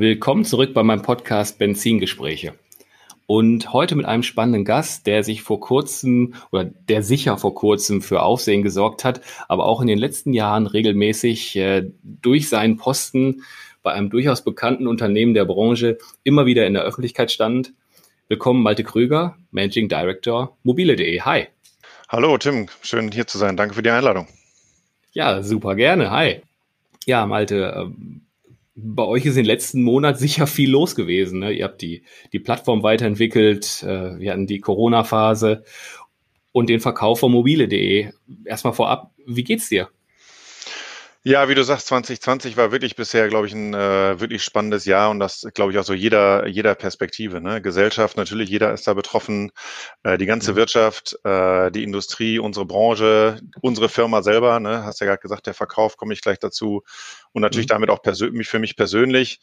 Willkommen zurück bei meinem Podcast Benzingespräche. Und heute mit einem spannenden Gast, der sich vor kurzem oder der sicher vor kurzem für Aufsehen gesorgt hat, aber auch in den letzten Jahren regelmäßig äh, durch seinen Posten bei einem durchaus bekannten Unternehmen der Branche immer wieder in der Öffentlichkeit stand. Willkommen, Malte Krüger, Managing Director mobile.de. Hi. Hallo, Tim. Schön hier zu sein. Danke für die Einladung. Ja, super gerne. Hi. Ja, Malte, ähm, bei euch ist in den letzten Monaten sicher viel los gewesen. Ne? Ihr habt die, die Plattform weiterentwickelt. Äh, wir hatten die Corona-Phase und den Verkauf von mobile.de. Erstmal vorab, wie geht's dir? Ja, wie du sagst, 2020 war wirklich bisher, glaube ich, ein äh, wirklich spannendes Jahr und das, glaube ich, auch so jeder, jeder Perspektive. Ne? Gesellschaft, natürlich, jeder ist da betroffen, äh, die ganze mhm. Wirtschaft, äh, die Industrie, unsere Branche, unsere Firma selber, ne? hast ja gerade gesagt, der Verkauf, komme ich gleich dazu und natürlich mhm. damit auch persönlich für mich persönlich.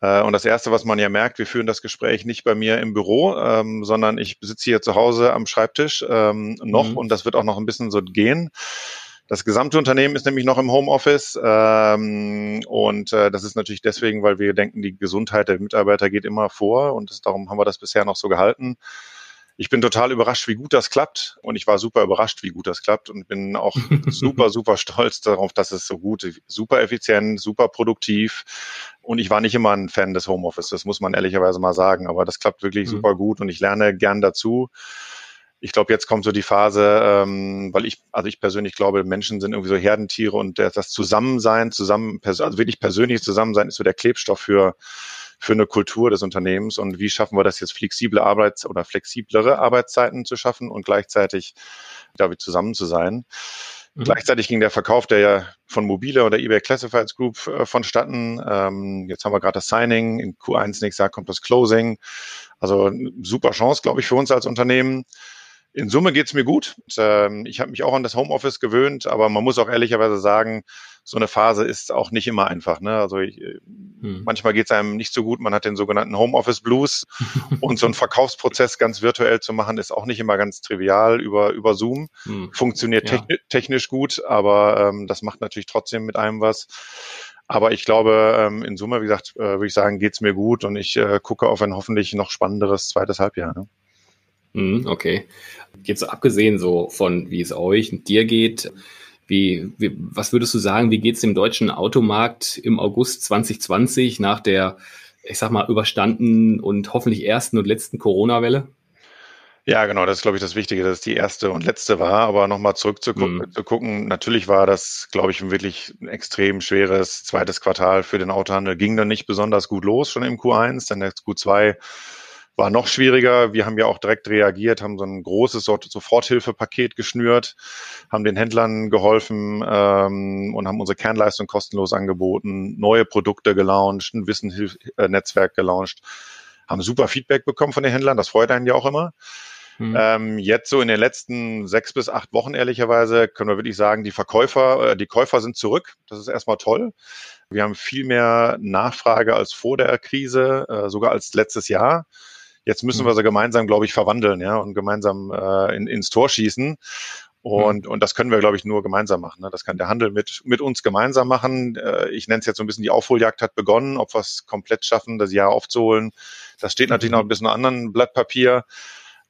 Äh, und das Erste, was man ja merkt, wir führen das Gespräch nicht bei mir im Büro, ähm, sondern ich sitze hier zu Hause am Schreibtisch ähm, noch mhm. und das wird auch noch ein bisschen so gehen. Das gesamte Unternehmen ist nämlich noch im Homeoffice ähm, und äh, das ist natürlich deswegen, weil wir denken, die Gesundheit der Mitarbeiter geht immer vor und das, darum haben wir das bisher noch so gehalten. Ich bin total überrascht, wie gut das klappt und ich war super überrascht, wie gut das klappt und bin auch super, super stolz darauf, dass es so gut, super effizient, super produktiv und ich war nicht immer ein Fan des Homeoffice, das muss man ehrlicherweise mal sagen, aber das klappt wirklich mhm. super gut und ich lerne gern dazu ich glaube, jetzt kommt so die Phase, ähm, weil ich, also ich persönlich glaube, Menschen sind irgendwie so Herdentiere und das Zusammensein, zusammen, also wirklich persönliches Zusammensein ist so der Klebstoff für für eine Kultur des Unternehmens und wie schaffen wir das jetzt flexible Arbeits- oder flexiblere Arbeitszeiten zu schaffen und gleichzeitig damit zusammen zu sein. Mhm. Gleichzeitig ging der Verkauf der ja von Mobile oder eBay Classifieds Group äh, vonstatten. Ähm, jetzt haben wir gerade das Signing, in Q1 nächstes Jahr kommt das Closing. Also super Chance, glaube ich, für uns als Unternehmen. In Summe geht's mir gut. Ähm, ich habe mich auch an das Homeoffice gewöhnt, aber man muss auch ehrlicherweise sagen, so eine Phase ist auch nicht immer einfach. Ne? Also ich, hm. manchmal geht's einem nicht so gut. Man hat den sogenannten Homeoffice Blues und so einen Verkaufsprozess ganz virtuell zu machen, ist auch nicht immer ganz trivial über über Zoom. Hm. Funktioniert ja. techni technisch gut, aber ähm, das macht natürlich trotzdem mit einem was. Aber ich glaube, ähm, in Summe, wie gesagt, äh, würde ich sagen, geht's mir gut und ich äh, gucke auf ein hoffentlich noch spannenderes zweites Halbjahr. Ne? Mhm, okay. Jetzt abgesehen so von, wie es euch und dir geht, wie, wie, was würdest du sagen, wie geht es dem deutschen Automarkt im August 2020 nach der, ich sag mal, überstanden und hoffentlich ersten und letzten Corona-Welle? Ja, genau, das ist, glaube ich, das Wichtige, dass es die erste und letzte war. Aber nochmal zurück zu, mhm. zu gucken, natürlich war das, glaube ich, ein wirklich ein extrem schweres zweites Quartal für den Autohandel. Ging dann nicht besonders gut los, schon im Q1, dann der Q2 war noch schwieriger. Wir haben ja auch direkt reagiert, haben so ein großes Soforthilfepaket geschnürt, haben den Händlern geholfen ähm, und haben unsere Kernleistung kostenlos angeboten, neue Produkte gelauncht, ein Wissensnetzwerk gelauncht, haben super Feedback bekommen von den Händlern. Das freut einen ja auch immer. Mhm. Ähm, jetzt so in den letzten sechs bis acht Wochen ehrlicherweise können wir wirklich sagen, die Verkäufer, äh, die Käufer sind zurück. Das ist erstmal toll. Wir haben viel mehr Nachfrage als vor der Krise, äh, sogar als letztes Jahr. Jetzt müssen wir mhm. sie gemeinsam, glaube ich, verwandeln, ja, und gemeinsam äh, in, ins Tor schießen. Und, mhm. und das können wir, glaube ich, nur gemeinsam machen. Ne? Das kann der Handel mit, mit uns gemeinsam machen. Äh, ich nenne es jetzt so ein bisschen, die Aufholjagd hat begonnen. Ob wir es komplett schaffen, das Jahr aufzuholen, das steht natürlich noch ein bisschen anderen Blatt Papier.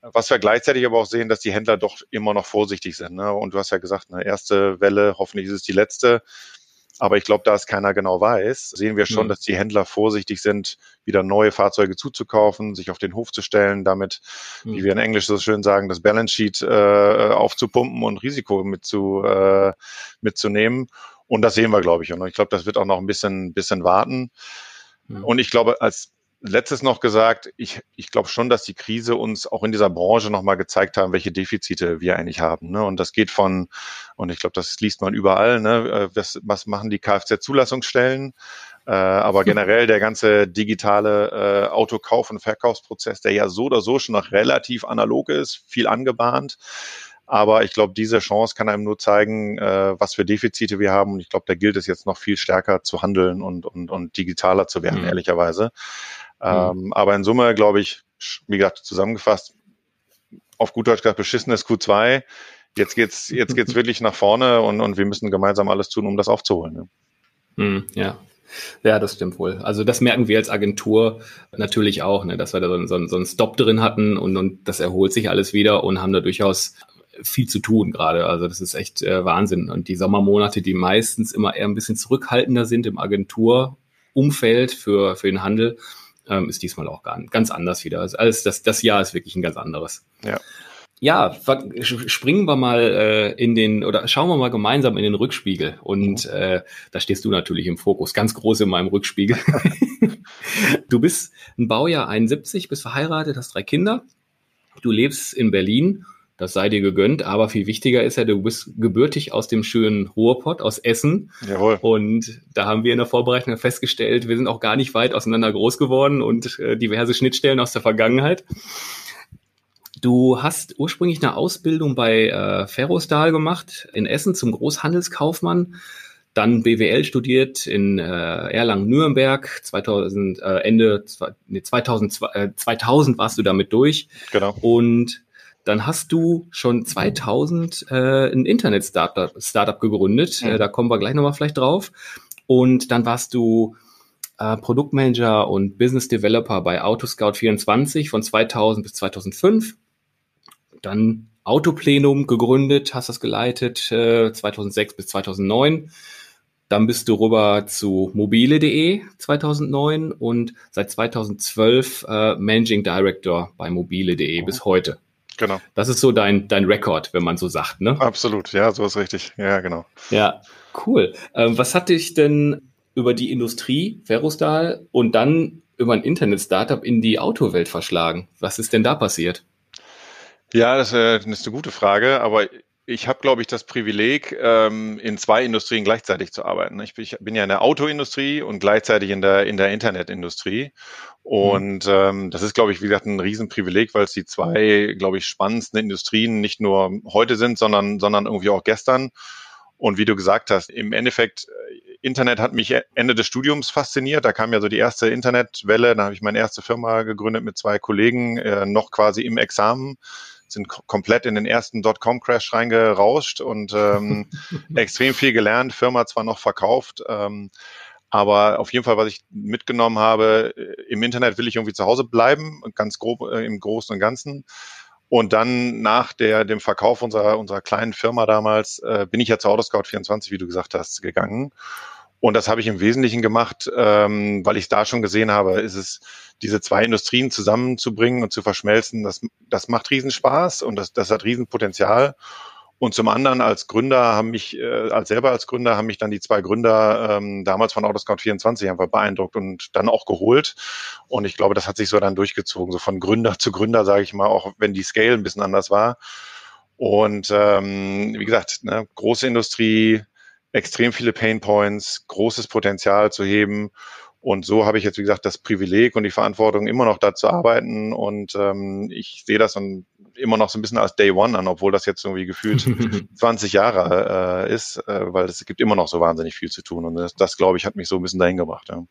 Was wir gleichzeitig aber auch sehen, dass die Händler doch immer noch vorsichtig sind. Ne? Und du hast ja gesagt, eine erste Welle, hoffentlich ist es die letzte. Aber ich glaube, da es keiner genau weiß, sehen wir schon, mhm. dass die Händler vorsichtig sind, wieder neue Fahrzeuge zuzukaufen, sich auf den Hof zu stellen, damit, mhm. wie wir in Englisch so schön sagen, das Balance Sheet äh, aufzupumpen und Risiko mit zu, äh, mitzunehmen. Und das sehen wir, glaube ich. Und ich glaube, das wird auch noch ein bisschen, bisschen warten. Mhm. Und ich glaube, als letztes noch gesagt, ich, ich glaube schon, dass die Krise uns auch in dieser Branche nochmal gezeigt haben, welche Defizite wir eigentlich haben. Ne? Und das geht von, und ich glaube, das liest man überall, ne? Äh, was, was machen die Kfz-Zulassungsstellen? Äh, aber generell der ganze digitale äh, Autokauf- und Verkaufsprozess, der ja so oder so schon noch relativ analog ist, viel angebahnt. Aber ich glaube, diese Chance kann einem nur zeigen, äh, was für Defizite wir haben. Und ich glaube, da gilt es jetzt noch viel stärker zu handeln und, und, und digitaler zu werden, mhm. ehrlicherweise. Ähm, mhm. Aber in Summe, glaube ich, wie gesagt, zusammengefasst, auf gut Deutsch gesagt, beschissenes Q2. Jetzt geht's, jetzt geht's wirklich nach vorne und, und wir müssen gemeinsam alles tun, um das aufzuholen. Ne? Mhm, ja, ja, das stimmt wohl. Also das merken wir als Agentur natürlich auch, ne, dass wir da so, so, so einen Stop drin hatten und, und das erholt sich alles wieder und haben da durchaus viel zu tun gerade. Also das ist echt äh, Wahnsinn. Und die Sommermonate, die meistens immer eher ein bisschen zurückhaltender sind im Agenturumfeld für, für den Handel, ähm, ist diesmal auch gar, ganz anders wieder. Also alles, das, das Jahr ist wirklich ein ganz anderes. Ja. Ja, springen wir mal äh, in den oder schauen wir mal gemeinsam in den Rückspiegel. Und mhm. äh, da stehst du natürlich im Fokus, ganz groß in meinem Rückspiegel. du bist ein Baujahr 71, bist verheiratet, hast drei Kinder. Du lebst in Berlin das sei dir gegönnt. Aber viel wichtiger ist ja, du bist gebürtig aus dem schönen Ruhrpott, aus Essen. Jawohl. Und da haben wir in der Vorbereitung festgestellt, wir sind auch gar nicht weit auseinander groß geworden und äh, diverse Schnittstellen aus der Vergangenheit. Du hast ursprünglich eine Ausbildung bei äh, Ferrostal gemacht in Essen zum Großhandelskaufmann, dann BWL studiert in äh, Erlangen-Nürnberg. 2000 äh, Ende nee, 2000, äh, 2000 warst du damit durch. Genau. Und dann hast du schon 2000 äh, ein Internet-Startup Startup gegründet. Mhm. Äh, da kommen wir gleich nochmal vielleicht drauf. Und dann warst du äh, Produktmanager und Business Developer bei Autoscout24 von 2000 bis 2005. Dann Autoplenum gegründet, hast das geleitet äh, 2006 bis 2009. Dann bist du rüber zu mobile.de 2009 und seit 2012 äh, Managing Director bei mobile.de mhm. bis heute. Genau. Das ist so dein, dein Rekord, wenn man so sagt, ne? Absolut, ja, so ist richtig. Ja, genau. Ja, cool. Ähm, was hat dich denn über die Industrie, Ferrostal, und dann über ein Internet-Startup in die Autowelt verschlagen? Was ist denn da passiert? Ja, das, äh, das ist eine gute Frage, aber ich habe, glaube ich, das Privileg, ähm, in zwei Industrien gleichzeitig zu arbeiten. Ich bin, ja in der Autoindustrie und gleichzeitig in der, in der Internetindustrie. Und mhm. ähm, das ist, glaube ich, wie gesagt, ein Riesenprivileg, weil es die zwei, glaube ich, spannendsten Industrien nicht nur heute sind, sondern, sondern irgendwie auch gestern. Und wie du gesagt hast, im Endeffekt, äh, Internet hat mich Ende des Studiums fasziniert. Da kam ja so die erste Internetwelle. Da habe ich meine erste Firma gegründet mit zwei Kollegen, äh, noch quasi im Examen sind komplett in den ersten Dotcom-Crash reingerauscht und ähm, extrem viel gelernt, Firma zwar noch verkauft, ähm, aber auf jeden Fall, was ich mitgenommen habe, äh, im Internet will ich irgendwie zu Hause bleiben, ganz grob äh, im Großen und Ganzen. Und dann nach der, dem Verkauf unserer, unserer kleinen Firma damals äh, bin ich ja zu Autoscout24, wie du gesagt hast, gegangen und das habe ich im Wesentlichen gemacht, ähm, weil ich da schon gesehen habe, ist es, diese zwei Industrien zusammenzubringen und zu verschmelzen, das, das macht Riesenspaß und das, das hat Riesenpotenzial. Und zum anderen als Gründer haben mich, äh, als selber als Gründer haben mich dann die zwei Gründer ähm, damals von Autoscout24 einfach beeindruckt und dann auch geholt. Und ich glaube, das hat sich so dann durchgezogen, so von Gründer zu Gründer, sage ich mal, auch wenn die Scale ein bisschen anders war. Und ähm, wie gesagt, ne, große Industrie, extrem viele Pain Points, großes Potenzial zu heben. Und so habe ich jetzt, wie gesagt, das Privileg und die Verantwortung, immer noch da zu arbeiten. Und ähm, ich sehe das dann immer noch so ein bisschen als Day One an, obwohl das jetzt irgendwie gefühlt 20 Jahre äh, ist, äh, weil es gibt immer noch so wahnsinnig viel zu tun. Und das, das glaube ich, hat mich so ein bisschen dahin gebracht. Ja.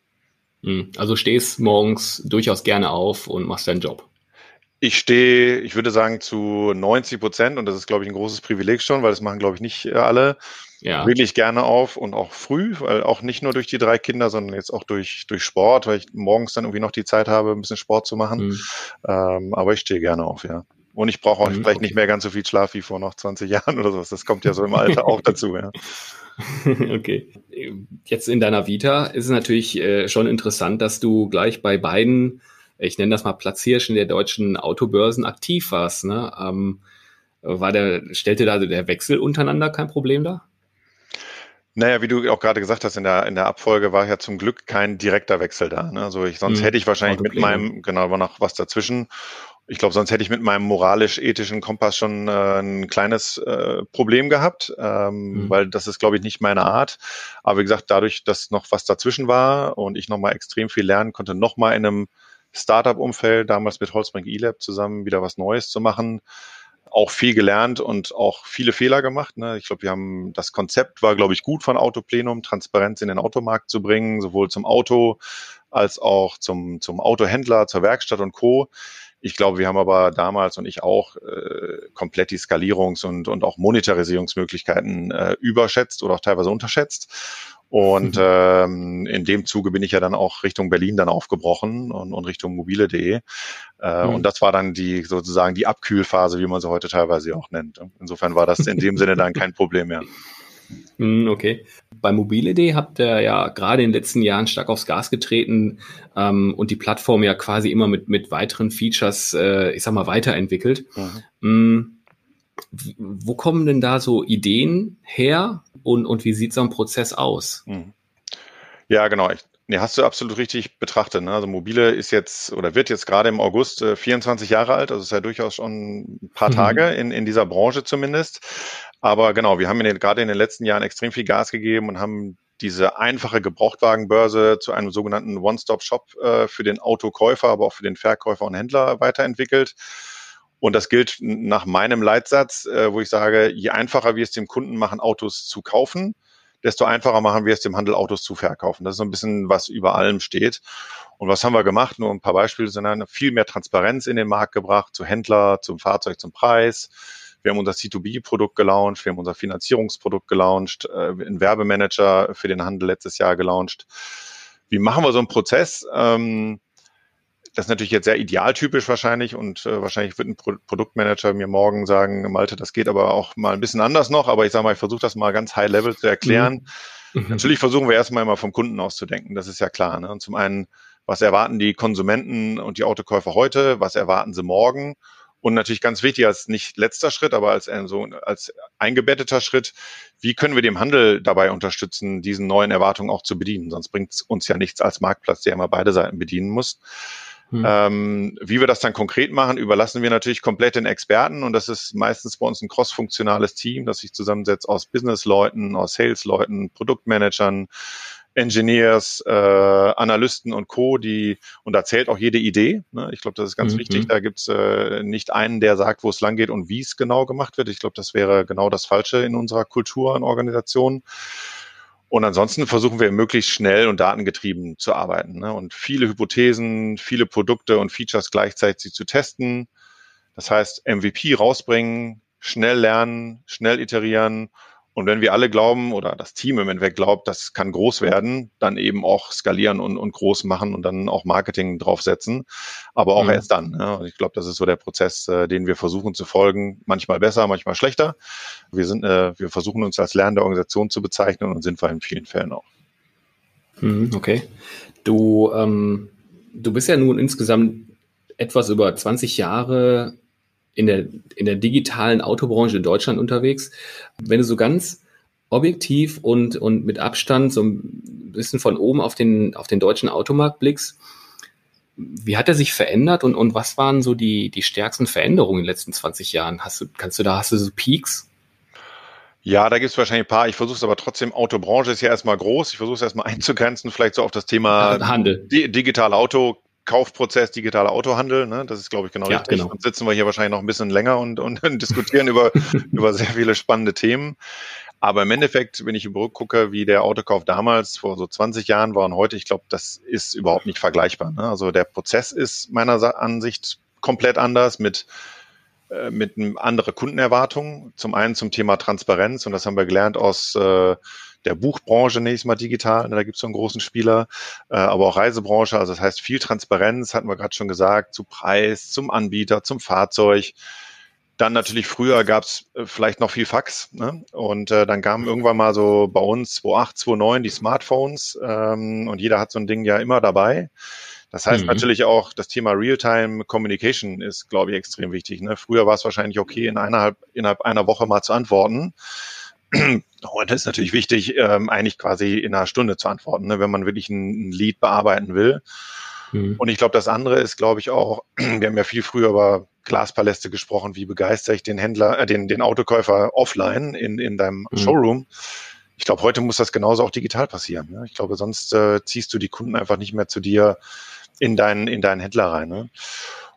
Hm. Also stehst morgens durchaus gerne auf und machst deinen Job. Ich stehe, ich würde sagen, zu 90 Prozent, und das ist, glaube ich, ein großes Privileg schon, weil das machen, glaube ich, nicht äh, alle, ja. wirklich gerne auf und auch früh, weil auch nicht nur durch die drei Kinder, sondern jetzt auch durch, durch Sport, weil ich morgens dann irgendwie noch die Zeit habe, ein bisschen Sport zu machen. Mhm. Ähm, aber ich stehe gerne auf, ja. Und ich brauche auch mhm, vielleicht okay. nicht mehr ganz so viel Schlaf wie vor noch 20 Jahren oder sowas. Das kommt ja so im Alter auch dazu, ja. Okay. Jetzt in deiner Vita ist es natürlich äh, schon interessant, dass du gleich bei beiden ich nenne das mal Platzhirschen der deutschen Autobörsen aktiv warst. Ne? Ähm, war der, stellte da der Wechsel untereinander kein Problem da? Naja, wie du auch gerade gesagt hast, in der, in der Abfolge war ja zum Glück kein direkter Wechsel da. Ne? Also ich, sonst hm, hätte ich wahrscheinlich mit meinem, genau, war noch was dazwischen. Ich glaube, sonst hätte ich mit meinem moralisch-ethischen Kompass schon äh, ein kleines äh, Problem gehabt, ähm, mhm. weil das ist, glaube ich, nicht meine Art. Aber wie gesagt, dadurch, dass noch was dazwischen war und ich nochmal extrem viel lernen konnte, nochmal in einem Startup-Umfeld, damals mit Holzbrink eLab zusammen wieder was Neues zu machen, auch viel gelernt und auch viele Fehler gemacht. Ne? Ich glaube, wir haben das Konzept war, glaube ich, gut von Autoplenum, Transparenz in den Automarkt zu bringen, sowohl zum Auto als auch zum, zum Autohändler, zur Werkstatt und Co. Ich glaube, wir haben aber damals und ich auch äh, komplett die Skalierungs- und, und auch Monetarisierungsmöglichkeiten äh, überschätzt oder auch teilweise unterschätzt. Und mhm. ähm, in dem Zuge bin ich ja dann auch Richtung Berlin dann aufgebrochen und, und Richtung mobile.de. Äh, mhm. Und das war dann die sozusagen die Abkühlphase, wie man sie heute teilweise auch nennt. Insofern war das in dem Sinne dann kein Problem mehr. Hm, okay. Bei mobile.de habt ihr ja gerade in den letzten Jahren stark aufs Gas getreten ähm, und die Plattform ja quasi immer mit, mit weiteren Features, äh, ich sag mal, weiterentwickelt. Mhm. Hm, wo kommen denn da so Ideen her und, und wie sieht so ein Prozess aus? Mhm. Ja, genau. Ich, nee, hast du absolut richtig betrachtet. Ne? Also mobile ist jetzt oder wird jetzt gerade im August äh, 24 Jahre alt, also ist ja durchaus schon ein paar mhm. Tage in, in dieser Branche zumindest. Aber genau, wir haben in den, gerade in den letzten Jahren extrem viel Gas gegeben und haben diese einfache Gebrauchtwagenbörse zu einem sogenannten One-Stop-Shop äh, für den Autokäufer, aber auch für den Verkäufer und Händler weiterentwickelt. Und das gilt nach meinem Leitsatz, äh, wo ich sage, je einfacher wir es dem Kunden machen, Autos zu kaufen, desto einfacher machen wir es dem Handel, Autos zu verkaufen. Das ist so ein bisschen, was über allem steht. Und was haben wir gemacht? Nur ein paar Beispiele, sondern viel mehr Transparenz in den Markt gebracht, zu Händler, zum Fahrzeug, zum Preis wir haben unser C2B-Produkt gelauncht, wir haben unser Finanzierungsprodukt gelauncht, äh, einen Werbemanager für den Handel letztes Jahr gelauncht. Wie machen wir so einen Prozess? Ähm, das ist natürlich jetzt sehr idealtypisch wahrscheinlich und äh, wahrscheinlich wird ein Pro Produktmanager mir morgen sagen, Malte, das geht aber auch mal ein bisschen anders noch, aber ich sage mal, ich versuche das mal ganz high level zu erklären. Mhm. mhm. Natürlich versuchen wir erstmal immer vom Kunden auszudenken, das ist ja klar. Ne? Und zum einen, was erwarten die Konsumenten und die Autokäufer heute, was erwarten sie morgen und natürlich ganz wichtig als nicht letzter Schritt, aber als, äh, so, als eingebetteter Schritt, wie können wir dem Handel dabei unterstützen, diesen neuen Erwartungen auch zu bedienen? Sonst bringt es uns ja nichts als Marktplatz, der immer beide Seiten bedienen muss. Hm. Ähm, wie wir das dann konkret machen, überlassen wir natürlich komplett den Experten und das ist meistens bei uns ein cross-funktionales Team, das sich zusammensetzt aus Business-Leuten, aus Sales-Leuten, Produktmanagern, Engineers, äh, Analysten und Co., die, und da zählt auch jede Idee. Ne? Ich glaube, das ist ganz mhm. wichtig. Da gibt's äh, nicht einen, der sagt, wo es lang geht und wie es genau gemacht wird. Ich glaube, das wäre genau das Falsche in unserer Kultur und Organisation. Und ansonsten versuchen wir möglichst schnell und datengetrieben zu arbeiten ne? und viele Hypothesen, viele Produkte und Features gleichzeitig zu testen. Das heißt, MVP rausbringen, schnell lernen, schnell iterieren und wenn wir alle glauben oder das Team im Endeffekt glaubt, das kann groß werden, dann eben auch skalieren und, und groß machen und dann auch Marketing draufsetzen. Aber auch mhm. erst dann. Ja. Ich glaube, das ist so der Prozess, äh, den wir versuchen zu folgen. Manchmal besser, manchmal schlechter. Wir sind, äh, wir versuchen uns als lernende Organisation zu bezeichnen und sind wir in vielen Fällen auch. Mhm, okay. Du, ähm, du bist ja nun insgesamt etwas über 20 Jahre in der, in der digitalen Autobranche in Deutschland unterwegs. Wenn du so ganz objektiv und, und mit Abstand so ein bisschen von oben auf den, auf den deutschen Automarkt blickst, wie hat er sich verändert und, und was waren so die, die stärksten Veränderungen in den letzten 20 Jahren? Hast du, kannst du da, hast du so Peaks? Ja, da gibt es wahrscheinlich ein paar. Ich versuche es aber trotzdem, Autobranche ist ja erstmal groß. Ich versuche es erstmal einzugrenzen, vielleicht so auf das Thema Handel. Di digitale Auto Kaufprozess digitaler Autohandel. Ne? Das ist, glaube ich, genau ja, richtig. Genau. Und sitzen wir hier wahrscheinlich noch ein bisschen länger und, und diskutieren über, über sehr viele spannende Themen. Aber im Endeffekt, wenn ich gucke, wie der Autokauf damals vor so 20 Jahren war und heute, ich glaube, das ist überhaupt nicht vergleichbar. Ne? Also der Prozess ist meiner Ansicht komplett anders mit äh, mit andere Kundenerwartungen. Zum einen zum Thema Transparenz und das haben wir gelernt aus äh, der Buchbranche nächstes Mal digital, ne, da gibt es so einen großen Spieler, äh, aber auch Reisebranche, also das heißt viel Transparenz, hatten wir gerade schon gesagt, zu Preis, zum Anbieter, zum Fahrzeug. Dann natürlich früher gab es äh, vielleicht noch viel Fax. Ne? Und äh, dann kamen irgendwann mal so bei uns 2008, 2009 die Smartphones ähm, und jeder hat so ein Ding ja immer dabei. Das heißt mhm. natürlich auch, das Thema Real-Time Communication ist, glaube ich, extrem wichtig. Ne? Früher war es wahrscheinlich okay, in einer, innerhalb einer Woche mal zu antworten. Heute ist natürlich wichtig, ähm, eigentlich quasi in einer Stunde zu antworten, ne, wenn man wirklich ein, ein Lead bearbeiten will. Mhm. Und ich glaube, das andere ist, glaube ich, auch, wir haben ja viel früher über Glaspaläste gesprochen, wie begeistere ich den Händler, äh, den, den Autokäufer offline in, in deinem mhm. Showroom. Ich glaube, heute muss das genauso auch digital passieren. Ne? Ich glaube, sonst äh, ziehst du die Kunden einfach nicht mehr zu dir in deinen, in deinen Händler rein. Ne?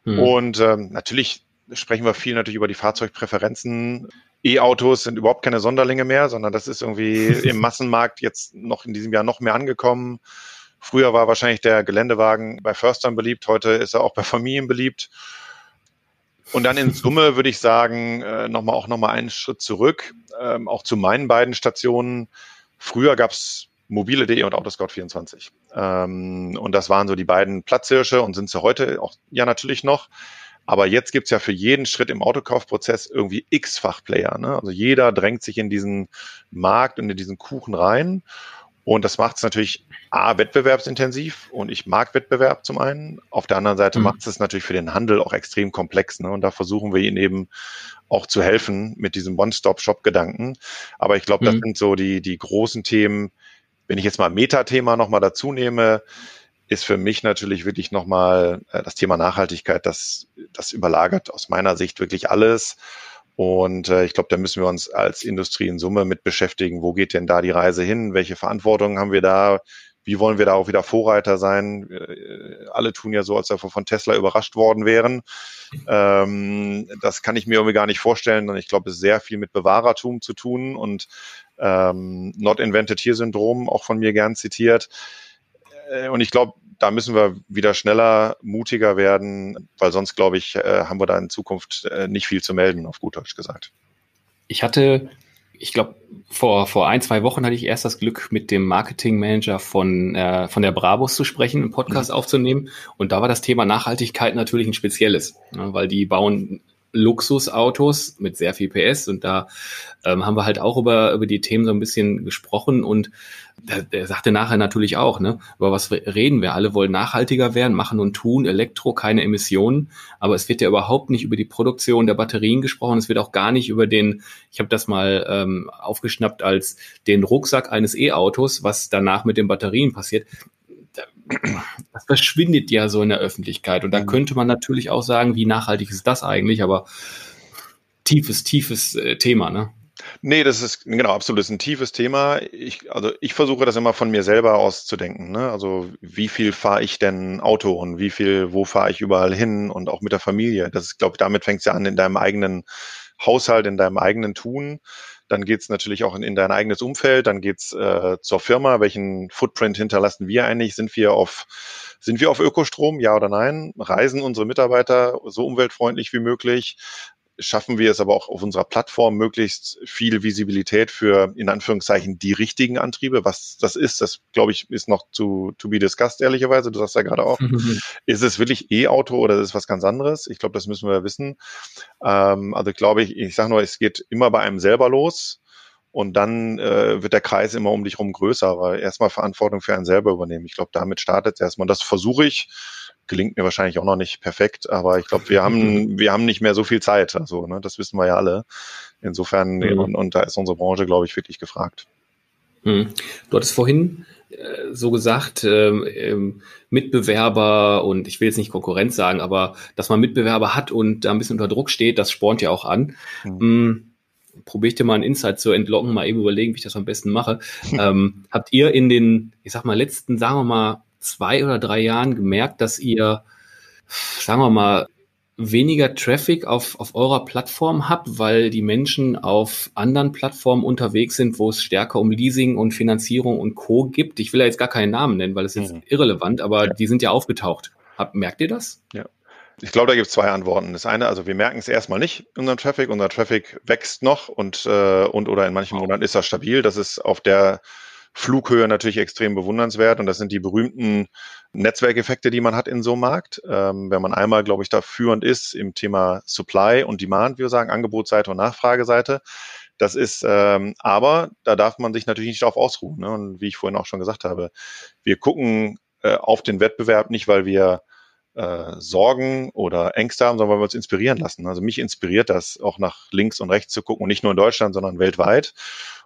Mhm. Und ähm, natürlich sprechen wir viel natürlich über die Fahrzeugpräferenzen. E-Autos sind überhaupt keine Sonderlinge mehr, sondern das ist irgendwie im Massenmarkt jetzt noch in diesem Jahr noch mehr angekommen. Früher war wahrscheinlich der Geländewagen bei Förstern beliebt, heute ist er auch bei Familien beliebt. Und dann in Summe würde ich sagen, äh, nochmal auch nochmal einen Schritt zurück, ähm, auch zu meinen beiden Stationen. Früher gab's mobile.de und Autoscout24. Ähm, und das waren so die beiden Platzhirsche und sind sie heute auch ja natürlich noch. Aber jetzt gibt's ja für jeden Schritt im Autokaufprozess irgendwie x-fach Player. Ne? Also jeder drängt sich in diesen Markt und in diesen Kuchen rein. Und das macht es natürlich A, wettbewerbsintensiv und ich mag Wettbewerb zum einen. Auf der anderen Seite mhm. macht es natürlich für den Handel auch extrem komplex. Ne? Und da versuchen wir ihnen eben auch zu helfen mit diesem One-Stop-Shop-Gedanken. Aber ich glaube, das mhm. sind so die, die großen Themen. Wenn ich jetzt mal Metathema nochmal dazu nehme, ist für mich natürlich wirklich nochmal äh, das Thema Nachhaltigkeit, das, das überlagert aus meiner Sicht wirklich alles. Und äh, ich glaube, da müssen wir uns als Industrie in Summe mit beschäftigen. Wo geht denn da die Reise hin? Welche Verantwortung haben wir da? Wie wollen wir da auch wieder Vorreiter sein? Äh, alle tun ja so, als ob wir von Tesla überrascht worden wären. Ähm, das kann ich mir irgendwie gar nicht vorstellen. Und ich glaube, es ist sehr viel mit Bewahrertum zu tun und ähm, Not Invented Here Syndrom, auch von mir gern zitiert. Äh, und ich glaube, da müssen wir wieder schneller, mutiger werden, weil sonst, glaube ich, äh, haben wir da in Zukunft äh, nicht viel zu melden, auf gut Deutsch gesagt. Ich hatte, ich glaube, vor, vor ein, zwei Wochen hatte ich erst das Glück, mit dem Marketingmanager von, äh, von der Brabus zu sprechen, einen Podcast mhm. aufzunehmen. Und da war das Thema Nachhaltigkeit natürlich ein spezielles, ne, weil die bauen Luxusautos mit sehr viel PS und da ähm, haben wir halt auch über, über die Themen so ein bisschen gesprochen und der, der sagte nachher natürlich auch, ne, über was reden. Wir? Alle wollen nachhaltiger werden, machen und tun, Elektro, keine Emissionen, aber es wird ja überhaupt nicht über die Produktion der Batterien gesprochen, es wird auch gar nicht über den, ich habe das mal ähm, aufgeschnappt als den Rucksack eines E-Autos, was danach mit den Batterien passiert das verschwindet ja so in der Öffentlichkeit. Und da mhm. könnte man natürlich auch sagen, wie nachhaltig ist das eigentlich, aber tiefes, tiefes äh, Thema, ne? Nee, das ist genau absolut das ist ein tiefes Thema. Ich, also ich versuche das immer von mir selber auszudenken. Ne? Also wie viel fahre ich denn Auto und wie viel, wo fahre ich überall hin und auch mit der Familie. Das ist, glaube ich, damit fängt es ja an in deinem eigenen Haushalt, in deinem eigenen Tun. Dann geht's natürlich auch in, in dein eigenes Umfeld. Dann geht's äh, zur Firma. Welchen Footprint hinterlassen wir eigentlich? Sind wir auf sind wir auf Ökostrom? Ja oder nein? Reisen unsere Mitarbeiter so umweltfreundlich wie möglich? Schaffen wir es aber auch auf unserer Plattform möglichst viel Visibilität für in Anführungszeichen die richtigen Antriebe. Was das ist, das glaube ich, ist noch zu to be discussed, ehrlicherweise. Du sagst ja gerade auch, ist es wirklich E-Auto oder ist es was ganz anderes? Ich glaube, das müssen wir wissen. Ähm, also glaube ich, ich sage nur, es geht immer bei einem selber los. Und dann äh, wird der Kreis immer um dich rum größer, aber erstmal Verantwortung für einen selber übernehmen. Ich glaube, damit startet es erstmal. Das versuche ich gelingt mir wahrscheinlich auch noch nicht perfekt, aber ich glaube, wir haben, wir haben nicht mehr so viel Zeit. Also, ne, das wissen wir ja alle. Insofern, mhm. und, und da ist unsere Branche, glaube ich, wirklich gefragt. Mhm. Du hattest vorhin äh, so gesagt, ähm, ähm, Mitbewerber und ich will jetzt nicht Konkurrenz sagen, aber dass man Mitbewerber hat und da ein bisschen unter Druck steht, das spornt ja auch an. Mhm. Hm, Probiere ich dir mal ein Insight zu entlocken, mal eben überlegen, wie ich das am besten mache. ähm, habt ihr in den, ich sag mal, letzten, sagen wir mal, zwei oder drei Jahren gemerkt, dass ihr, sagen wir mal, weniger Traffic auf, auf eurer Plattform habt, weil die Menschen auf anderen Plattformen unterwegs sind, wo es stärker um Leasing und Finanzierung und Co. gibt. Ich will ja jetzt gar keinen Namen nennen, weil es ist mhm. irrelevant, aber ja. die sind ja aufgetaucht. Hab, merkt ihr das? Ja. Ich glaube, da gibt es zwei Antworten. Das eine, also wir merken es erstmal nicht, unseren Traffic. Unser Traffic wächst noch und, äh, und oder in manchen Monaten ist er stabil. Das ist auf der Flughöhe natürlich extrem bewundernswert und das sind die berühmten Netzwerkeffekte, die man hat in so einem Markt. Ähm, wenn man einmal, glaube ich, da führend ist im Thema Supply und Demand, wie wir sagen, Angebotsseite und Nachfrageseite. Das ist, ähm, aber da darf man sich natürlich nicht darauf ausruhen. Ne? Und wie ich vorhin auch schon gesagt habe, wir gucken äh, auf den Wettbewerb nicht, weil wir äh, Sorgen oder Ängste haben, sondern weil wir uns inspirieren lassen. Also mich inspiriert das, auch nach links und rechts zu gucken und nicht nur in Deutschland, sondern weltweit.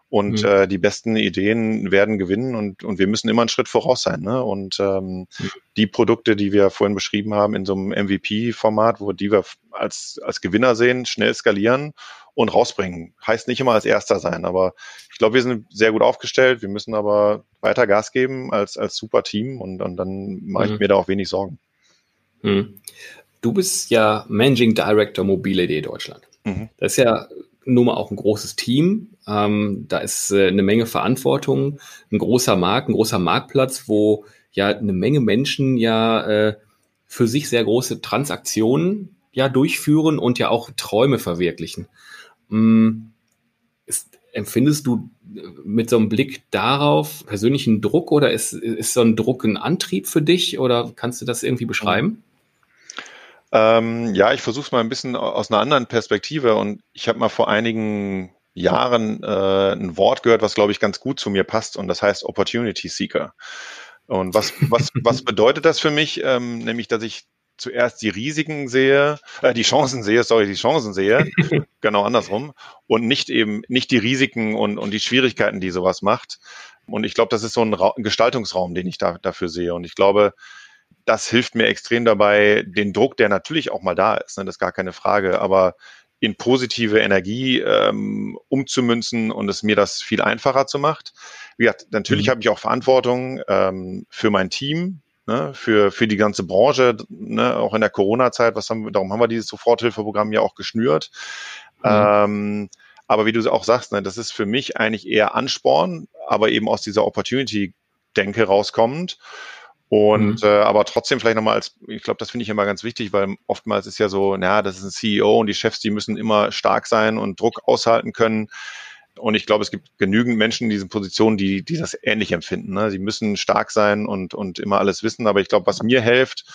Und mhm. äh, die besten Ideen werden gewinnen und, und wir müssen immer einen Schritt voraus sein. Ne? Und ähm, mhm. die Produkte, die wir vorhin beschrieben haben in so einem MVP-Format, wo die wir als, als Gewinner sehen, schnell skalieren und rausbringen. Heißt nicht immer als erster sein, aber ich glaube, wir sind sehr gut aufgestellt. Wir müssen aber weiter Gas geben als, als super Team und, und dann mache ich mhm. mir da auch wenig Sorgen. Mhm. Du bist ja Managing Director Mobile.de Deutschland. Mhm. Das ist ja nun mal auch ein großes Team. Ähm, da ist äh, eine Menge Verantwortung, ein großer Markt, ein großer Marktplatz, wo ja eine Menge Menschen ja äh, für sich sehr große Transaktionen ja durchführen und ja auch Träume verwirklichen. Ähm, ist, empfindest du äh, mit so einem Blick darauf persönlichen Druck oder ist, ist so ein Druck ein Antrieb für dich oder kannst du das irgendwie beschreiben? Ähm, ja, ich versuche es mal ein bisschen aus einer anderen Perspektive und ich habe mal vor einigen Jahren äh, ein Wort gehört, was glaube ich ganz gut zu mir passt und das heißt Opportunity Seeker. Und was, was, was bedeutet das für mich? Ähm, nämlich, dass ich zuerst die Risiken sehe, äh, die Chancen sehe, sorry, die Chancen sehe, genau andersrum, und nicht eben nicht die Risiken und, und die Schwierigkeiten, die sowas macht. Und ich glaube, das ist so ein, Ra ein Gestaltungsraum, den ich da, dafür sehe. Und ich glaube, das hilft mir extrem dabei, den Druck, der natürlich auch mal da ist, ne, das ist gar keine Frage, aber in positive Energie ähm, umzumünzen und es mir das viel einfacher zu macht. Wie gesagt, natürlich mhm. habe ich auch Verantwortung ähm, für mein Team, ne, für, für die ganze Branche, ne, auch in der Corona-Zeit, was haben wir, darum haben wir dieses Soforthilfeprogramm ja auch geschnürt. Mhm. Ähm, aber wie du auch sagst, ne, das ist für mich eigentlich eher Ansporn, aber eben aus dieser Opportunity-Denke rauskommend. Und mhm. äh, aber trotzdem vielleicht nochmal als, ich glaube, das finde ich immer ganz wichtig, weil oftmals ist ja so, naja, das ist ein CEO und die Chefs, die müssen immer stark sein und Druck aushalten können. Und ich glaube, es gibt genügend Menschen in diesen Positionen, die, die das ähnlich empfinden. Ne? Sie müssen stark sein und, und immer alles wissen. Aber ich glaube, was mir hilft,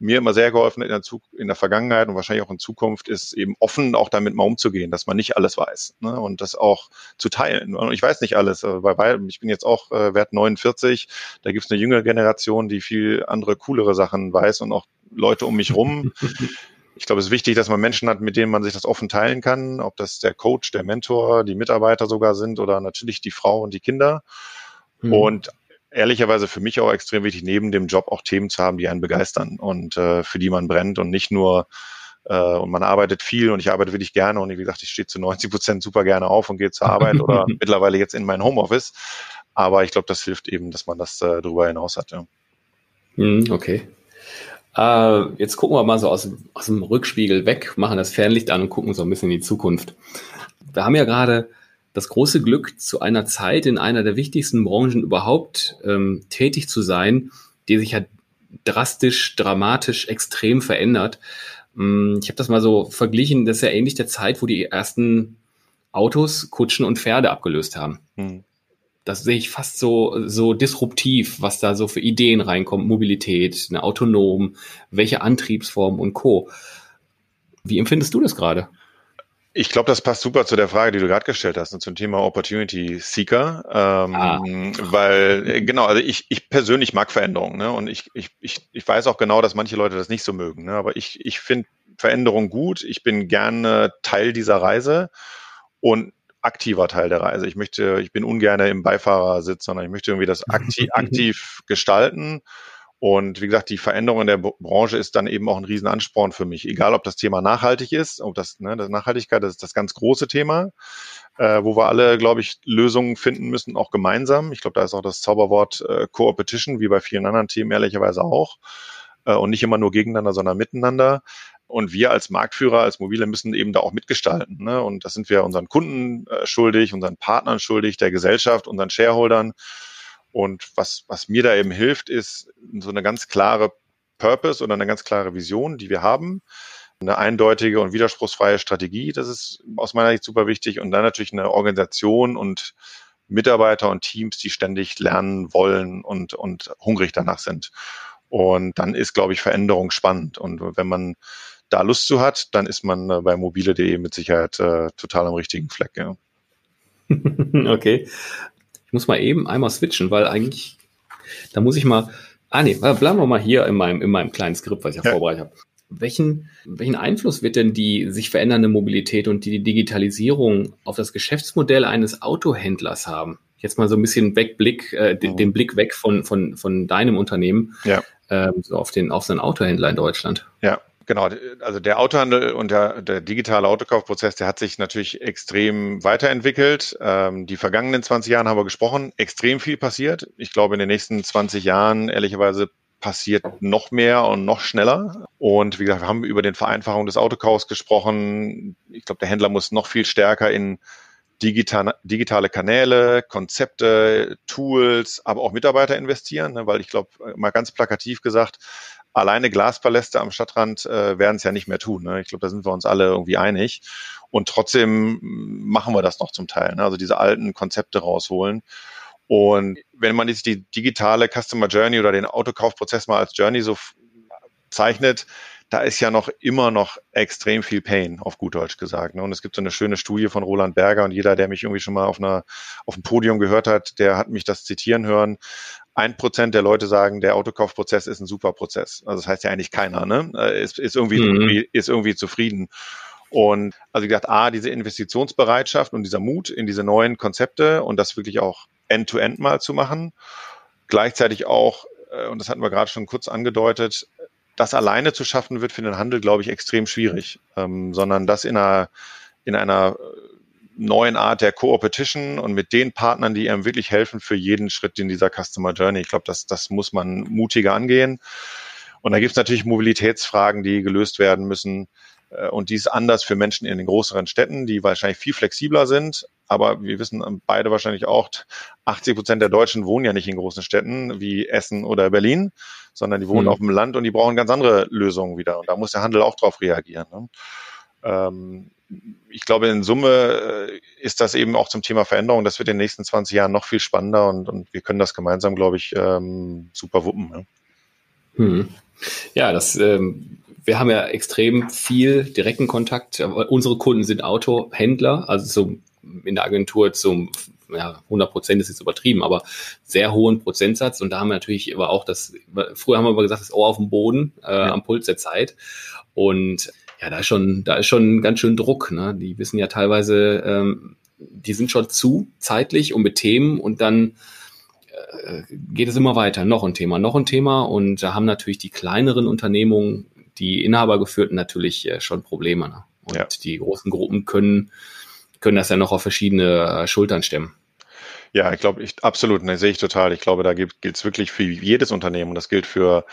mir immer sehr geholfen in der, Zug in der Vergangenheit und wahrscheinlich auch in Zukunft, ist eben offen auch damit mal umzugehen, dass man nicht alles weiß ne? und das auch zu teilen. Und ich weiß nicht alles, weil ich bin jetzt auch äh, Wert 49, da gibt es eine jüngere Generation, die viel andere, coolere Sachen weiß und auch Leute um mich rum. ich glaube, es ist wichtig, dass man Menschen hat, mit denen man sich das offen teilen kann, ob das der Coach, der Mentor, die Mitarbeiter sogar sind oder natürlich die Frau und die Kinder. Mhm. Und ehrlicherweise für mich auch extrem wichtig, neben dem Job auch Themen zu haben, die einen begeistern und äh, für die man brennt und nicht nur äh, und man arbeitet viel und ich arbeite wirklich gerne und wie gesagt, ich stehe zu 90 Prozent super gerne auf und gehe zur Arbeit oder mittlerweile jetzt in mein Homeoffice. Aber ich glaube, das hilft eben, dass man das äh, darüber hinaus hat. Ja. Hm, okay. Äh, jetzt gucken wir mal so aus, aus dem Rückspiegel weg, machen das Fernlicht an und gucken so ein bisschen in die Zukunft. Wir haben ja gerade das große Glück, zu einer Zeit in einer der wichtigsten Branchen überhaupt ähm, tätig zu sein, die sich ja drastisch, dramatisch, extrem verändert. Ähm, ich habe das mal so verglichen, das ist ja ähnlich der Zeit, wo die ersten Autos, Kutschen und Pferde abgelöst haben. Hm. Das sehe ich fast so, so disruptiv, was da so für Ideen reinkommt, Mobilität, eine autonom, welche Antriebsform und Co. Wie empfindest du das gerade? Ich glaube, das passt super zu der Frage, die du gerade gestellt hast, zum Thema Opportunity Seeker. Ähm, ah. Weil, äh, genau, also ich, ich persönlich mag Veränderungen, ne? Und ich, ich, ich, ich weiß auch genau, dass manche Leute das nicht so mögen. Ne? Aber ich, ich finde Veränderung gut. Ich bin gerne Teil dieser Reise und aktiver Teil der Reise. Ich möchte, ich bin ungern im Beifahrersitz, sondern ich möchte irgendwie das aktiv, aktiv gestalten und wie gesagt, die Veränderung in der Branche ist dann eben auch ein Riesenansporn für mich. Egal, ob das Thema nachhaltig ist, ob das, ne, das Nachhaltigkeit, das ist das ganz große Thema, äh, wo wir alle, glaube ich, Lösungen finden müssen, auch gemeinsam. Ich glaube, da ist auch das Zauberwort äh, Co-Opetition, wie bei vielen anderen Themen ehrlicherweise auch. Äh, und nicht immer nur gegeneinander, sondern miteinander. Und wir als Marktführer, als Mobile müssen eben da auch mitgestalten. Ne? Und das sind wir unseren Kunden äh, schuldig, unseren Partnern schuldig, der Gesellschaft, unseren Shareholdern. Und was, was mir da eben hilft, ist so eine ganz klare Purpose oder eine ganz klare Vision, die wir haben. Eine eindeutige und widerspruchsfreie Strategie, das ist aus meiner Sicht super wichtig. Und dann natürlich eine Organisation und Mitarbeiter und Teams, die ständig lernen wollen und, und hungrig danach sind. Und dann ist, glaube ich, Veränderung spannend. Und wenn man da Lust zu hat, dann ist man äh, bei mobile.de mit Sicherheit äh, total am richtigen Fleck. Ja. okay. Ich muss mal eben einmal switchen, weil eigentlich, da muss ich mal, ah nee, bleiben wir mal hier in meinem, in meinem kleinen Skript, was ich ja, ja. vorbereitet habe. Welchen, welchen Einfluss wird denn die sich verändernde Mobilität und die Digitalisierung auf das Geschäftsmodell eines Autohändlers haben? Jetzt mal so ein bisschen Wegblick, äh, den, mhm. den Blick weg von, von, von deinem Unternehmen ja. ähm, so auf den auf so einen Autohändler in Deutschland. Ja, Genau, also der Autohandel und der, der digitale Autokaufprozess, der hat sich natürlich extrem weiterentwickelt. Ähm, die vergangenen 20 Jahre haben wir gesprochen, extrem viel passiert. Ich glaube, in den nächsten 20 Jahren, ehrlicherweise, passiert noch mehr und noch schneller. Und wie gesagt, wir haben über den Vereinfachung des Autokaufs gesprochen. Ich glaube, der Händler muss noch viel stärker in digital, digitale Kanäle, Konzepte, Tools, aber auch Mitarbeiter investieren, ne? weil ich glaube, mal ganz plakativ gesagt, alleine Glaspaläste am Stadtrand äh, werden es ja nicht mehr tun. Ne? Ich glaube, da sind wir uns alle irgendwie einig. Und trotzdem machen wir das noch zum Teil. Ne? Also diese alten Konzepte rausholen. Und wenn man jetzt die digitale Customer Journey oder den Autokaufprozess mal als Journey so zeichnet, da ist ja noch immer noch extrem viel Pain, auf gut Deutsch gesagt. Ne? Und es gibt so eine schöne Studie von Roland Berger und jeder, der mich irgendwie schon mal auf einer auf dem Podium gehört hat, der hat mich das zitieren hören ein Prozent der Leute sagen, der Autokaufprozess ist ein super Prozess. Also das heißt ja eigentlich keiner, ne? Äh, ist, ist, irgendwie, mhm. irgendwie, ist irgendwie zufrieden. Und also wie gesagt, A, diese Investitionsbereitschaft und dieser Mut in diese neuen Konzepte und das wirklich auch end-to-end -end mal zu machen. Gleichzeitig auch, äh, und das hatten wir gerade schon kurz angedeutet, das alleine zu schaffen wird für den Handel, glaube ich, extrem schwierig, ähm, sondern das in einer, in einer neuen Art der Co-Opetition und mit den Partnern, die einem wirklich helfen für jeden Schritt in dieser Customer Journey. Ich glaube, das, das muss man mutiger angehen. Und da gibt es natürlich Mobilitätsfragen, die gelöst werden müssen. Äh, und die ist anders für Menschen in den größeren Städten, die wahrscheinlich viel flexibler sind. Aber wir wissen beide wahrscheinlich auch, 80 Prozent der Deutschen wohnen ja nicht in großen Städten wie Essen oder Berlin, sondern die wohnen mhm. auf dem Land und die brauchen ganz andere Lösungen wieder. Und da muss der Handel auch drauf reagieren. Ne? Ähm, ich glaube, in Summe äh, ist das eben auch zum Thema Veränderung. Das wird in den nächsten 20 Jahren noch viel spannender und, und wir können das gemeinsam, glaube ich, ähm, super wuppen. Ja, hm. ja das, ähm, wir haben ja extrem viel direkten Kontakt. Unsere Kunden sind Autohändler, also so in der Agentur zum ja, 100 Prozent ist jetzt übertrieben, aber sehr hohen Prozentsatz. Und da haben wir natürlich aber auch das, früher haben wir immer gesagt, das Ohr auf dem Boden äh, ja. am Puls der Zeit. Und ja, da ist schon, da ist schon ganz schön Druck. Ne? Die wissen ja teilweise, ähm, die sind schon zu zeitlich und mit Themen und dann äh, geht es immer weiter. Noch ein Thema, noch ein Thema und da haben natürlich die kleineren Unternehmungen, die Inhabergeführten natürlich äh, schon Probleme. Ne? Und ja. die großen Gruppen können, können das ja noch auf verschiedene äh, Schultern stemmen. Ja, ich glaube, ich absolut, ne, sehe ich total. Ich glaube, da gilt es wirklich für jedes Unternehmen und das gilt für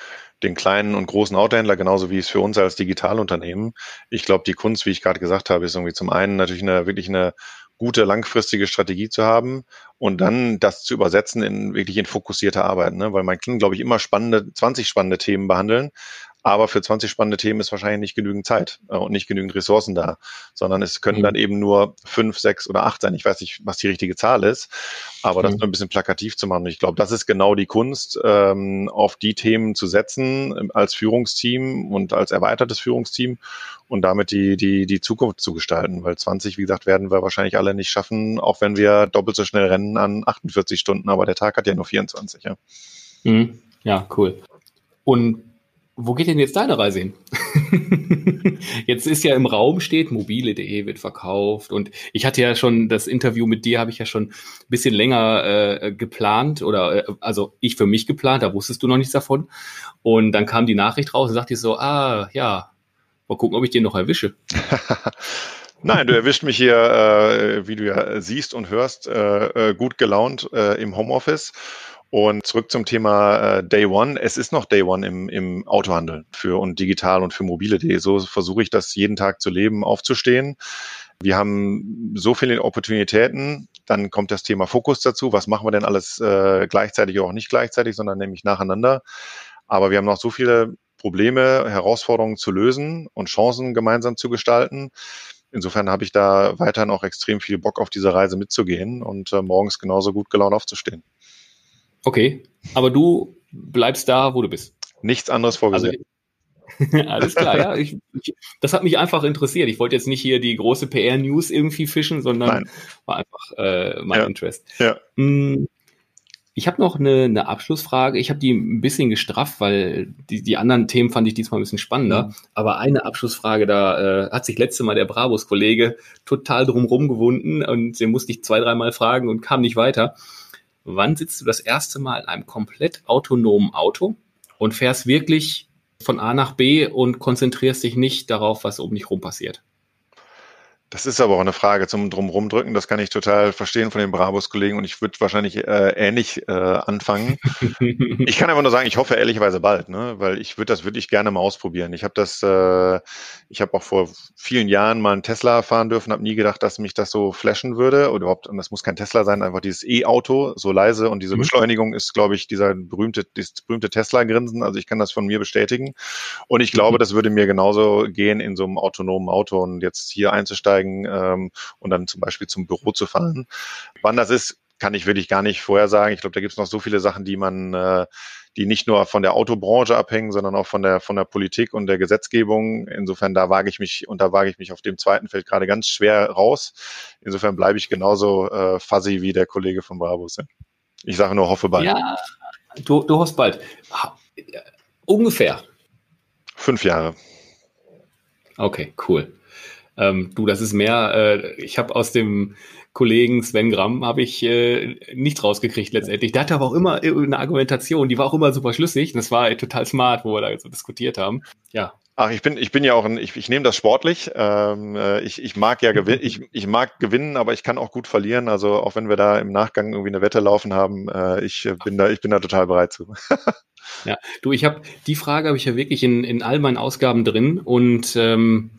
den kleinen und großen Autohändler genauso wie es für uns als Digitalunternehmen. Ich glaube, die Kunst, wie ich gerade gesagt habe, ist irgendwie zum einen natürlich eine wirklich eine gute langfristige Strategie zu haben und dann das zu übersetzen in wirklich in fokussierte Arbeit, ne? weil man kann, glaube ich, immer spannende, 20 spannende Themen behandeln, aber für 20 spannende Themen ist wahrscheinlich nicht genügend Zeit äh, und nicht genügend Ressourcen da, sondern es können mhm. dann eben nur fünf, sechs oder acht sein. Ich weiß nicht, was die richtige Zahl ist, aber mhm. das nur ein bisschen plakativ zu machen. Und ich glaube, das ist genau die Kunst, ähm, auf die Themen zu setzen ähm, als Führungsteam und als erweitertes Führungsteam und damit die, die, die Zukunft zu gestalten. Weil 20, wie gesagt, werden wir wahrscheinlich alle nicht schaffen, auch wenn wir doppelt so schnell rennen an 48 Stunden, aber der Tag hat ja nur 24. Ja, mhm. ja cool. Und wo geht denn jetzt deine Reise hin? jetzt ist ja im Raum steht, mobile.de wird verkauft und ich hatte ja schon das Interview mit dir, habe ich ja schon ein bisschen länger äh, geplant oder äh, also ich für mich geplant, da wusstest du noch nichts davon und dann kam die Nachricht raus und sagte ich so, ah ja, mal gucken, ob ich den noch erwische. Nein, du erwischt mich hier, äh, wie du ja siehst und hörst, äh, äh gut gelaunt äh, im Homeoffice und zurück zum Thema äh, Day One. Es ist noch Day One im, im Autohandel für und digital und für mobile.de. So versuche ich das jeden Tag zu leben, aufzustehen. Wir haben so viele Opportunitäten. Dann kommt das Thema Fokus dazu. Was machen wir denn alles äh, gleichzeitig oder auch nicht gleichzeitig, sondern nämlich nacheinander. Aber wir haben noch so viele Probleme, Herausforderungen zu lösen und Chancen gemeinsam zu gestalten. Insofern habe ich da weiterhin auch extrem viel Bock auf diese Reise mitzugehen und äh, morgens genauso gut gelaunt aufzustehen. Okay, aber du bleibst da, wo du bist. Nichts anderes vorgesehen. Also, alles klar, ja. Ich, ich, das hat mich einfach interessiert. Ich wollte jetzt nicht hier die große PR-News irgendwie fischen, sondern Nein. war einfach äh, mein ja. Interest. Ja. Hm, Ich habe noch eine, eine Abschlussfrage. Ich habe die ein bisschen gestrafft, weil die, die anderen Themen fand ich diesmal ein bisschen spannender. Mhm. Aber eine Abschlussfrage, da äh, hat sich letzte Mal der Bravos-Kollege total drumherum gewunden und den musste ich zwei, dreimal fragen und kam nicht weiter. Wann sitzt du das erste Mal in einem komplett autonomen Auto und fährst wirklich von A nach B und konzentrierst dich nicht darauf, was um dich rum passiert? Das ist aber auch eine Frage zum Drumrumdrücken. Das kann ich total verstehen von den Bravos-Kollegen und ich würde wahrscheinlich äh, ähnlich äh, anfangen. ich kann einfach nur sagen, ich hoffe ehrlicherweise bald, ne? weil ich würde das wirklich gerne mal ausprobieren. Ich habe das, äh, ich habe auch vor vielen Jahren mal einen Tesla fahren dürfen, habe nie gedacht, dass mich das so flashen würde oder überhaupt, und das muss kein Tesla sein, einfach dieses E-Auto, so leise und diese mhm. Beschleunigung ist, glaube ich, dieser berühmte, dieses berühmte Tesla-Grinsen. Also ich kann das von mir bestätigen und ich glaube, mhm. das würde mir genauso gehen in so einem autonomen Auto und jetzt hier einzusteigen einzusteigen ähm, und dann zum Beispiel zum Büro zu fahren. Wann das ist, kann ich wirklich gar nicht vorher sagen. Ich glaube, da gibt es noch so viele Sachen, die man, äh, die nicht nur von der Autobranche abhängen, sondern auch von der von der Politik und der Gesetzgebung. Insofern da wage ich mich und da wage ich mich auf dem zweiten Feld gerade ganz schwer raus. Insofern bleibe ich genauso äh, fuzzy wie der Kollege von Brabus. Ich sage nur, hoffe bald. Ja, du, du hoffst bald. Ungefähr. Fünf Jahre. Okay, cool. Ähm, du, das ist mehr, äh, ich habe aus dem Kollegen Sven Gramm habe ich äh, nicht rausgekriegt letztendlich. Der hatte aber auch immer eine Argumentation, die war auch immer super schlüssig. Das war total smart, wo wir da so diskutiert haben. Ja. Ach, ich bin, ich bin ja auch ein, ich, ich nehme das sportlich. Ähm, äh, ich, ich mag ja gewinnen, ich, ich mag gewinnen, aber ich kann auch gut verlieren. Also auch wenn wir da im Nachgang irgendwie eine Wette laufen haben, äh, ich bin da, ich bin da total bereit zu. ja, du, ich habe die Frage habe ich ja wirklich in, in all meinen Ausgaben drin und ähm,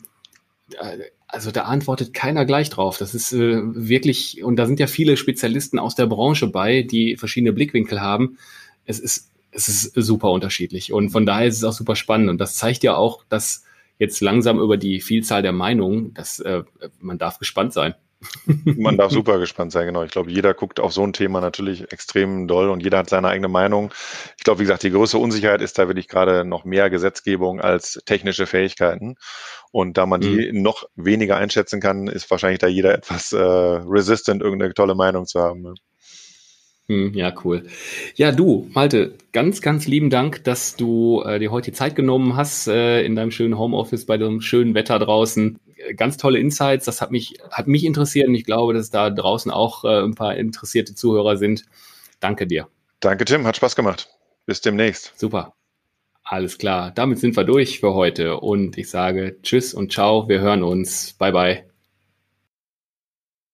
also da antwortet keiner gleich drauf. Das ist äh, wirklich, und da sind ja viele Spezialisten aus der Branche bei, die verschiedene Blickwinkel haben. Es ist, es ist super unterschiedlich. Und von daher ist es auch super spannend. Und das zeigt ja auch, dass jetzt langsam über die Vielzahl der Meinungen, dass äh, man darf gespannt sein. Man darf super gespannt sein, genau. Ich glaube, jeder guckt auf so ein Thema natürlich extrem doll und jeder hat seine eigene Meinung. Ich glaube, wie gesagt, die größte Unsicherheit ist da wirklich gerade noch mehr Gesetzgebung als technische Fähigkeiten. Und da man die mhm. noch weniger einschätzen kann, ist wahrscheinlich da jeder etwas äh, resistant, irgendeine tolle Meinung zu haben. Ne? Hm, ja, cool. Ja, du, Malte, ganz, ganz lieben Dank, dass du äh, dir heute die Zeit genommen hast äh, in deinem schönen Homeoffice bei dem schönen Wetter draußen. Ganz tolle Insights, das hat mich, hat mich interessiert und ich glaube, dass da draußen auch äh, ein paar interessierte Zuhörer sind. Danke dir. Danke, Tim, hat Spaß gemacht. Bis demnächst. Super. Alles klar. Damit sind wir durch für heute und ich sage Tschüss und Ciao. Wir hören uns. Bye, bye.